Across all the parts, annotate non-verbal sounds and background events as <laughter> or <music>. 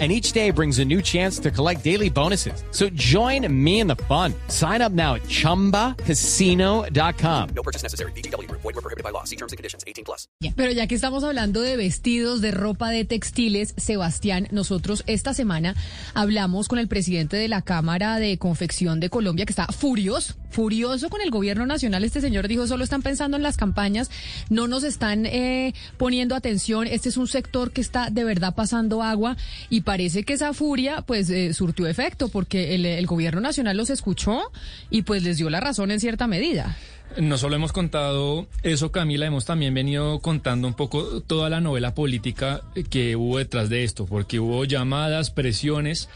and each day brings a new chance to collect daily bonuses. So join me in the fun. Sign up now at ChumbaCasino.com. No purchase necessary. BGW. Void were prohibited by law. See terms and conditions. 18 plus. Pero ya que estamos hablando de vestidos, de ropa, de textiles, Sebastián, nosotros esta semana hablamos con el presidente de la Cámara de Confección de Colombia, que está furioso, furioso con el gobierno nacional. Este señor dijo, solo están pensando en las campañas, no nos están eh, poniendo atención. Este es un sector que está de verdad pasando agua y parece que esa furia pues eh, surtió efecto porque el, gobierno nacional los escuchó y pues les dio la razón en cierta medida. No solo hemos contado eso, Camila, hemos también venido contando un poco toda la novela política que hubo detrás de esto, porque hubo llamadas, presiones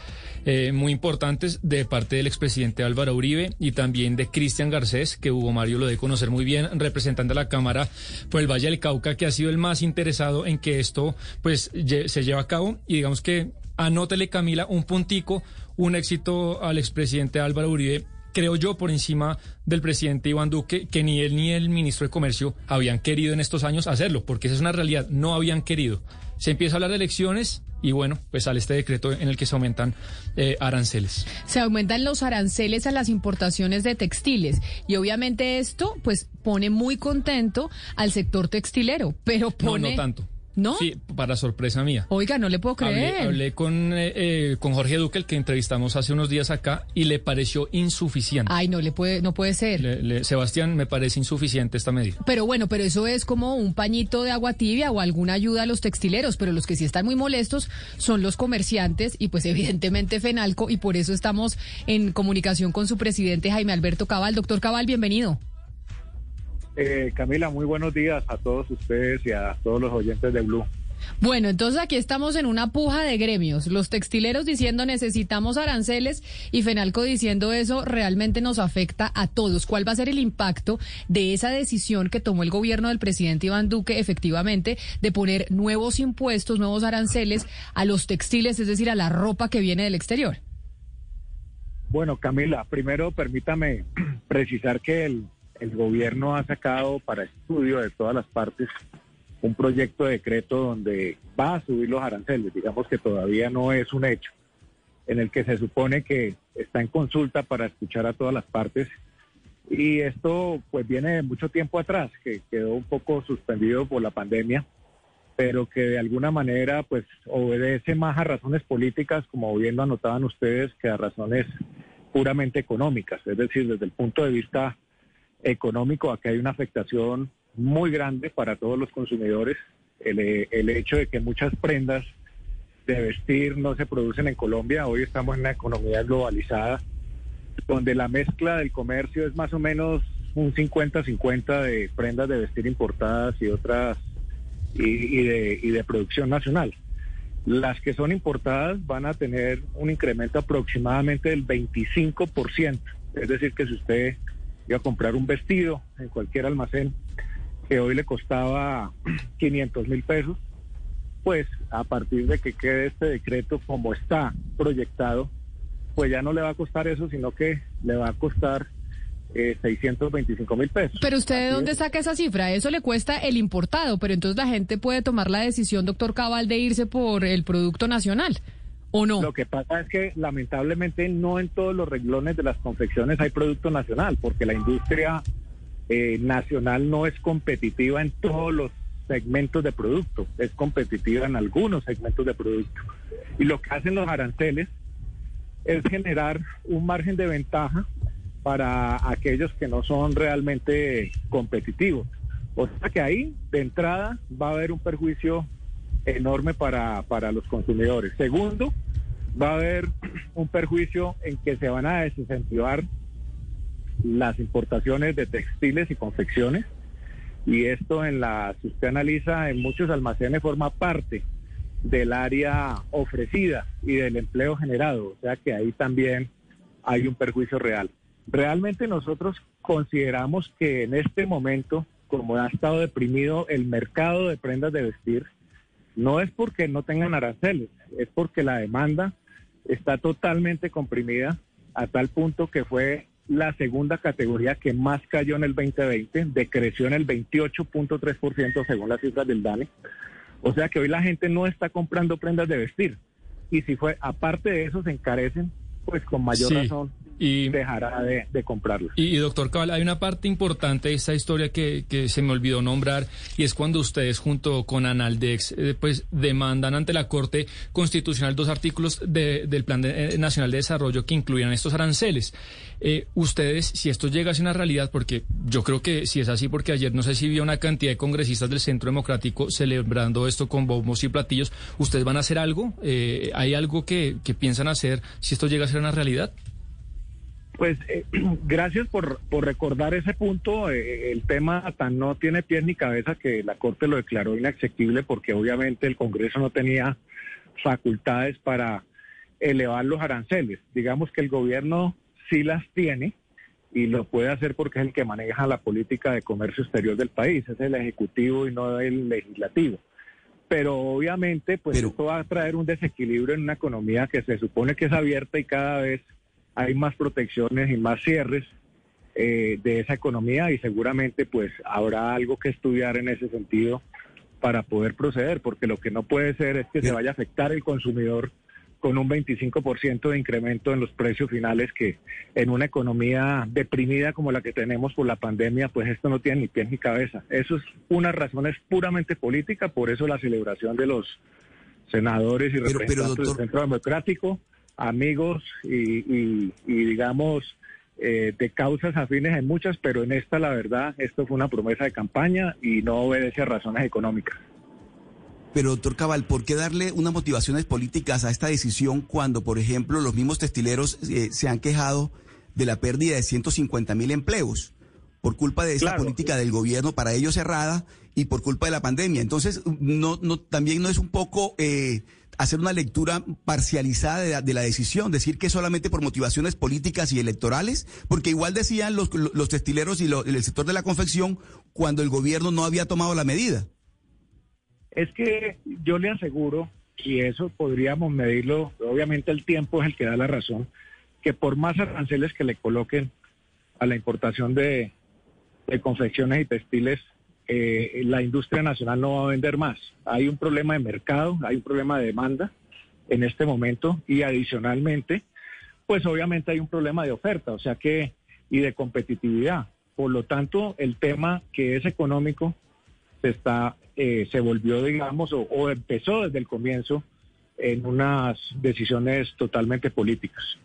eh, muy importantes de parte del expresidente Álvaro Uribe y también de Cristian Garcés, que Hugo Mario lo debe conocer muy bien, representante de la Cámara por el Valle del Cauca, que ha sido el más interesado en que esto pues se lleve a cabo y digamos que anótele Camila un puntico, un éxito al expresidente Álvaro Uribe creo yo, por encima del presidente Iván Duque, que ni él ni el ministro de Comercio habían querido en estos años hacerlo, porque esa es una realidad, no habían querido. Se empieza a hablar de elecciones y bueno, pues sale este decreto en el que se aumentan eh, aranceles. Se aumentan los aranceles a las importaciones de textiles y obviamente esto pues pone muy contento al sector textilero, pero pone... No, no tanto. ¿No? Sí, para sorpresa mía. Oiga, no le puedo creer. Hablé, hablé con, eh, eh, con Jorge Duque, el que entrevistamos hace unos días acá, y le pareció insuficiente. Ay, no le puede, no puede ser. Le- le- Sebastián, me parece insuficiente esta medida. Pero bueno, pero eso es como un pañito de agua tibia o alguna ayuda a los textileros, pero los que sí están muy molestos son los comerciantes y pues <laughs> evidentemente Fenalco y por eso estamos en comunicación con su presidente Jaime Alberto Cabal. Doctor Cabal, bienvenido. Eh, Camila, muy buenos días a todos ustedes y a todos los oyentes de Blue. Bueno, entonces aquí estamos en una puja de gremios. Los textileros diciendo necesitamos aranceles y Fenalco diciendo eso realmente nos afecta a todos. ¿Cuál va a ser el impacto de esa decisión que tomó el gobierno del presidente Iván Duque efectivamente de poner nuevos impuestos, nuevos aranceles a los textiles, es decir, a la ropa que viene del exterior? Bueno, Camila, primero permítame <clears throat> precisar que el, el gobierno ha sacado para estudio de todas las partes un proyecto de decreto donde va a subir los aranceles, digamos que todavía no es un hecho, en el que se supone que está en consulta para escuchar a todas las partes. Y esto pues viene de mucho tiempo atrás, que quedó un poco suspendido por la pandemia, pero que de alguna manera pues obedece más a razones políticas, como bien lo anotaban ustedes, que a razones puramente económicas. Es decir, desde el punto de vista económico, aquí hay una afectación muy grande para todos los consumidores. El, eh, el hecho de que muchas prendas de vestir no se producen en Colombia. Hoy estamos en una economía globalizada, donde la mezcla del comercio es más o menos un 50-50 de prendas de vestir importadas y otras y, y de, y de producción nacional. Las que son importadas van a tener un incremento aproximadamente del 25%. Es decir, que si usted iba a comprar un vestido en cualquier almacén que hoy le costaba <clears throat> 500 mil pesos, pues a partir de que quede este decreto como está proyectado, pues ya no le va a costar eso, sino que le va a costar eh, 625 mil pesos. Pero usted de dónde saca esa cifra? Eso le cuesta el importado, pero entonces la gente puede tomar la decisión, doctor Cabal, de irse por el producto nacional. Lo que pasa es que lamentablemente no en todos los renglones de las confecciones hay producto nacional, porque la industria eh, nacional no es competitiva en todos los segmentos de producto, es competitiva en algunos segmentos de producto. Y lo que hacen los aranceles es generar un margen de ventaja para aquellos que no son realmente competitivos. O sea que ahí, de entrada, va a haber un perjuicio enorme para, para los consumidores. Segundo, va a haber <clears throat> un perjuicio en que se van a desincentivar las importaciones de textiles y confecciones. Y esto en la, si usted analiza, en muchos almacenes forma parte del área ofrecida y del empleo generado. O sea que ahí también hay un perjuicio real. Realmente nosotros consideramos que en este momento como ha estado deprimido el mercado de prendas de vestir, no es porque no tengan aranceles, es porque la demanda está totalmente comprimida a tal punto que fue la segunda categoría que más cayó en el 2020, decreció en el 28.3% según las cifras del DANE. O sea que hoy la gente no está comprando prendas de vestir. Y si fue, aparte de eso, se encarecen, pues con mayor Sí. razón Y- dejará de, de. Y, y, doctor Cabal, hay una parte importante de esta historia que, que se me olvidó nombrar y es cuando ustedes junto con Analdex eh, pues demandan ante la Corte Constitucional dos artículos de- del Plan de- eh, Nacional de Desarrollo que incluían estos aranceles. Eh, ustedes, si esto llega a ser una realidad, porque yo creo que si es así, porque ayer no sé si vi una cantidad de congresistas del Centro Democrático celebrando esto con bombos y platillos, ¿ustedes van a hacer algo? Eh, ¿Hay algo que, que piensan hacer si esto llega a ser una realidad? Pues eh, <clears throat> gracias por, por recordar ese punto. Eh, el tema tan no tiene pies ni cabeza que la Corte lo declaró inaccesible porque obviamente el Congreso no tenía facultades para elevar los aranceles. Digamos que el gobierno sí las tiene y lo puede hacer porque es el que maneja la política de comercio exterior del país, es el ejecutivo y no el legislativo. Pero obviamente, pues Pero- esto va a traer un desequilibrio en una economía que se supone que es abierta y cada vez hay más protecciones y más cierres eh, de esa economía y seguramente pues habrá algo que estudiar en ese sentido para poder proceder, porque lo que no puede ser es que se vaya a afectar el consumidor con un 25% de incremento en los precios finales que en una economía deprimida como la que tenemos por la pandemia, pues esto no tiene ni pies ni cabeza. Eso es una razón es puramente política, por eso la celebración de los senadores y Pero- pero, representantes doctor- del Centro Democrático, amigos y, y- y, digamos eh, de causas afines hay muchas, pero en esta la verdad esto fue una promesa de campaña y no obedece a razones económicas. Pero, doctor Cabal, ¿por qué darle unas motivaciones políticas a esta decisión cuando, por ejemplo, los mismos textileros eh, se han quejado de la pérdida de 150 mil empleos por culpa de esta Claro. política del gobierno para ellos cerrada y por culpa de la pandemia? Entonces, no, no, también no es un poco eh, hacer una lectura parcializada de la, de la decisión, decir que solamente por motivaciones políticas y electorales, porque igual decían los, textileros y el sector de la confección cuando el gobierno no había tomado la medida. Es que yo le aseguro, y eso podríamos medirlo, obviamente el tiempo es el que da la razón, que por más aranceles que le coloquen a la importación de confecciones y textiles, eh, la industria nacional no va a vender más. Hay un problema de mercado, hay un problema de demanda en este momento y adicionalmente, pues obviamente hay un problema de oferta, o sea que, y de competitividad. Por lo tanto, el tema que es económico se está eh, se volvió digamos o, o empezó desde el comienzo en unas decisiones totalmente políticas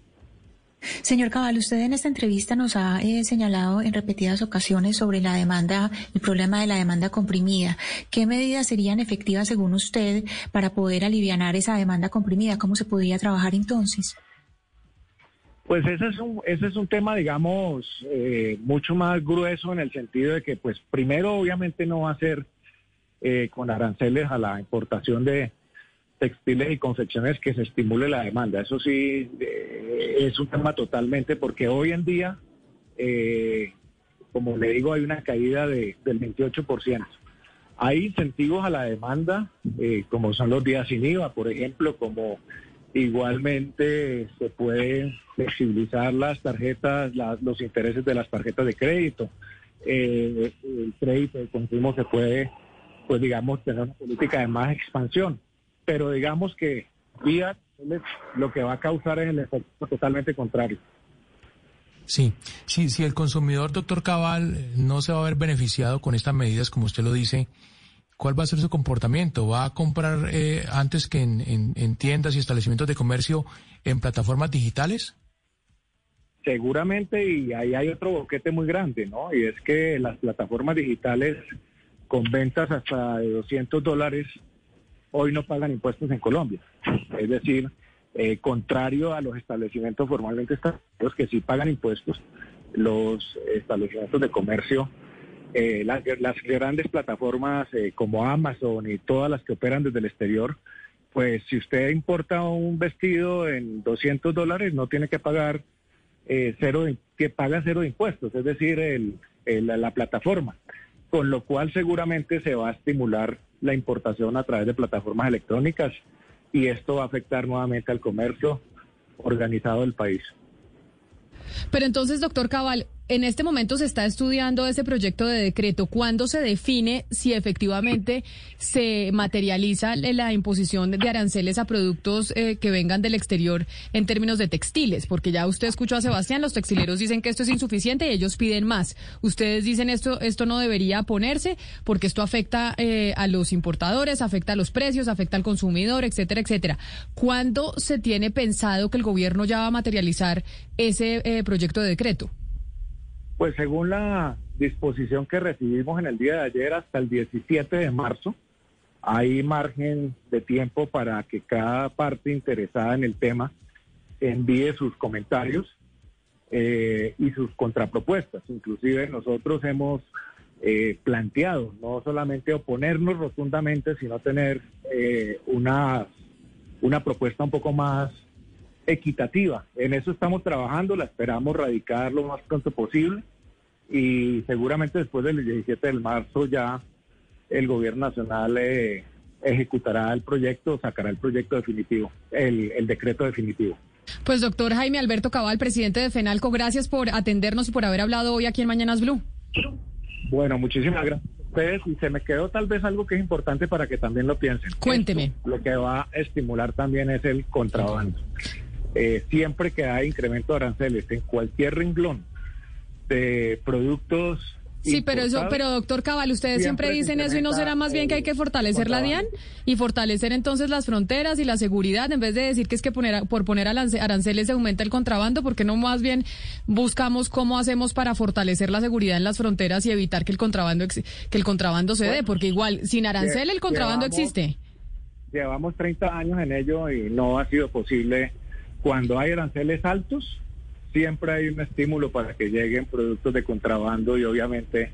Señor Cabal, usted en esta entrevista nos ha eh, señalado en repetidas ocasiones sobre la demanda, el problema de la demanda comprimida. ¿Qué medidas serían efectivas según usted para poder aliviar esa demanda comprimida? ¿Cómo se podría trabajar entonces? pues ese es un ese es un tema digamos eh, mucho más grueso en el sentido de que pues primero obviamente no va a ser eh, con aranceles a la importación de textiles y confecciones que se estimule la demanda. Eso sí eh, es un tema totalmente porque hoy en día, eh, como le digo, hay una caída de, del 28%. Hay incentivos a la demanda, eh, como son los días sin IVA, por ejemplo, como igualmente se pueden flexibilizar las tarjetas, las- los intereses de las tarjetas de crédito. Eh, el crédito de consumo se puede, pues digamos, tener una política de más expansión. Pero digamos que vía lo que va a causar es el efecto totalmente contrario. Sí, sí, si el consumidor, doctor Cabal, eh, no se va a ver beneficiado con estas medidas, como usted lo dice, ¿cuál va a ser su comportamiento? ¿Va a comprar eh, antes que en, en- en tiendas y establecimientos de comercio en plataformas digitales? Seguramente, y ahí hay otro boquete muy grande, ¿no? Y es que las plataformas digitales con ventas hasta de 200 dólares hoy no pagan impuestos en Colombia. Es decir, eh, contrario a los establecimientos formalmente establecidos que sí pagan impuestos, los establecimientos de comercio, eh, las, grandes plataformas eh, como Amazon y todas las que operan desde el exterior, pues si usted importa un vestido en 200 dólares no tiene que pagar cero de- que paga cero de impuestos, es decir, el, el- la plataforma. con lo cual seguramente se va a estimular la importación a través de plataformas electrónicas y esto va a afectar nuevamente al comercio organizado del país. Pero entonces, doctor Cabal, en este momento se está estudiando ese proyecto de decreto. ¿Cuándo se define si efectivamente se materializa la imposición de aranceles a productos eh, que vengan del exterior en términos de textiles? Porque ya usted escuchó a Sebastián, los textileros dicen que esto es insuficiente y ellos piden más. Ustedes dicen esto, esto no debería ponerse porque esto afecta eh, a los importadores, afecta a los precios, afecta al consumidor, etcétera, etcétera. ¿Cuándo se tiene pensado que el gobierno ya va a materializar ese eh, proyecto de decreto? Pues según la disposición que recibimos en el día de ayer hasta el 17 de marzo, hay margen de tiempo para que cada parte interesada en el tema envíe sus comentarios eh, y sus contrapropuestas. Inclusive nosotros hemos eh, planteado no solamente oponernos rotundamente, sino tener eh, una, una propuesta un poco más equitativa. En eso estamos trabajando, la esperamos radicar lo más pronto posible y seguramente después del 17 de marzo ya el gobierno nacional eh, ejecutará el proyecto, sacará el proyecto definitivo, el, el decreto definitivo. Pues doctor Jaime Alberto Cabal, presidente de FENALCO, gracias por atendernos y por haber hablado hoy aquí en Mañanas Blue. Bueno, muchísimas gracias a ustedes y se me quedó tal vez algo que es importante para que también lo piensen. Cuénteme. Esto, lo que va a estimular también es el contrabando. Eh, siempre que hay incremento de aranceles en cualquier renglón de productos Sí, pero eso, pero doctor Cabal, ustedes siempre, dicen eso y no será más bien que hay que fortalecer la DIAN y fortalecer entonces las fronteras y la seguridad en vez de decir que es que poner, por poner aranceles se aumenta el contrabando, porque no más bien buscamos cómo hacemos para fortalecer la seguridad en las fronteras y evitar que el contrabando que el contrabando se dé, porque igual sin arancel el contrabando existe. Llevamos 30 años en ello y no ha sido posible cuando hay aranceles altos siempre hay un estímulo para que lleguen productos de contrabando y obviamente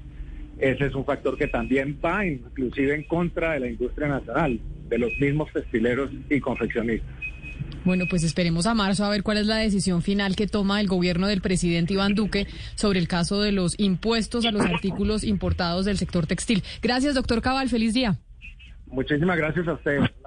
ese es un factor que también va inclusive en contra de la industria nacional, de los mismos textileros y confeccionistas. Bueno, pues esperemos a marzo a ver cuál es la decisión final que toma el gobierno del presidente Iván Duque sobre el caso de los impuestos a los artículos importados del sector textil. Gracias, doctor Cabal. Feliz día. Muchísimas gracias a ustedes.